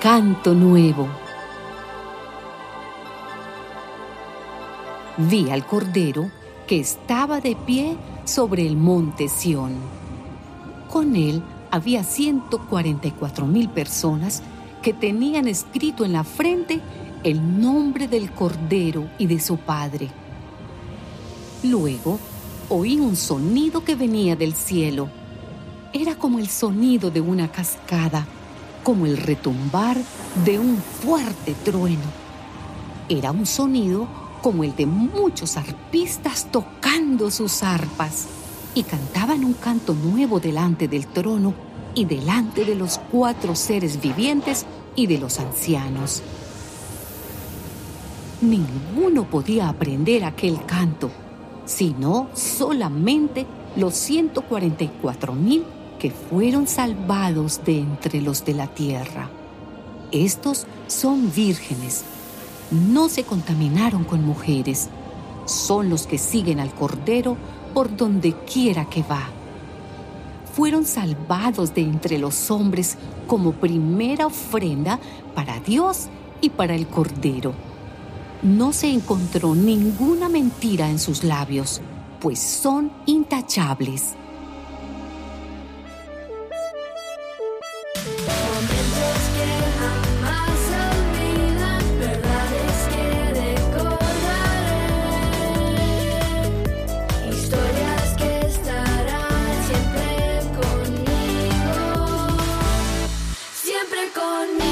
canto nuevo. Vi al Cordero que estaba de pie sobre el monte Sión. Con él había 144 mil personas que tenían escrito en la frente el nombre del Cordero y de su Padre. Luego oí un sonido que venía del cielo. Era como el sonido de una cascada, como el retumbar de un fuerte trueno. Era un sonido como el de muchos arpistas tocando sus arpas y cantaban un canto nuevo delante del trono y delante de los cuatro seres vivientes y de los ancianos. Ninguno podía aprender aquel canto, sino solamente los 144 mil que fueron salvados de entre los de la tierra. Estos son vírgenes, no se contaminaron con mujeres, son los que siguen al Cordero por donde quiera que va. Fueron salvados de entre los hombres como primera ofrenda para Dios y para el Cordero. No se encontró ninguna mentira en sus labios, pues son intachables. Con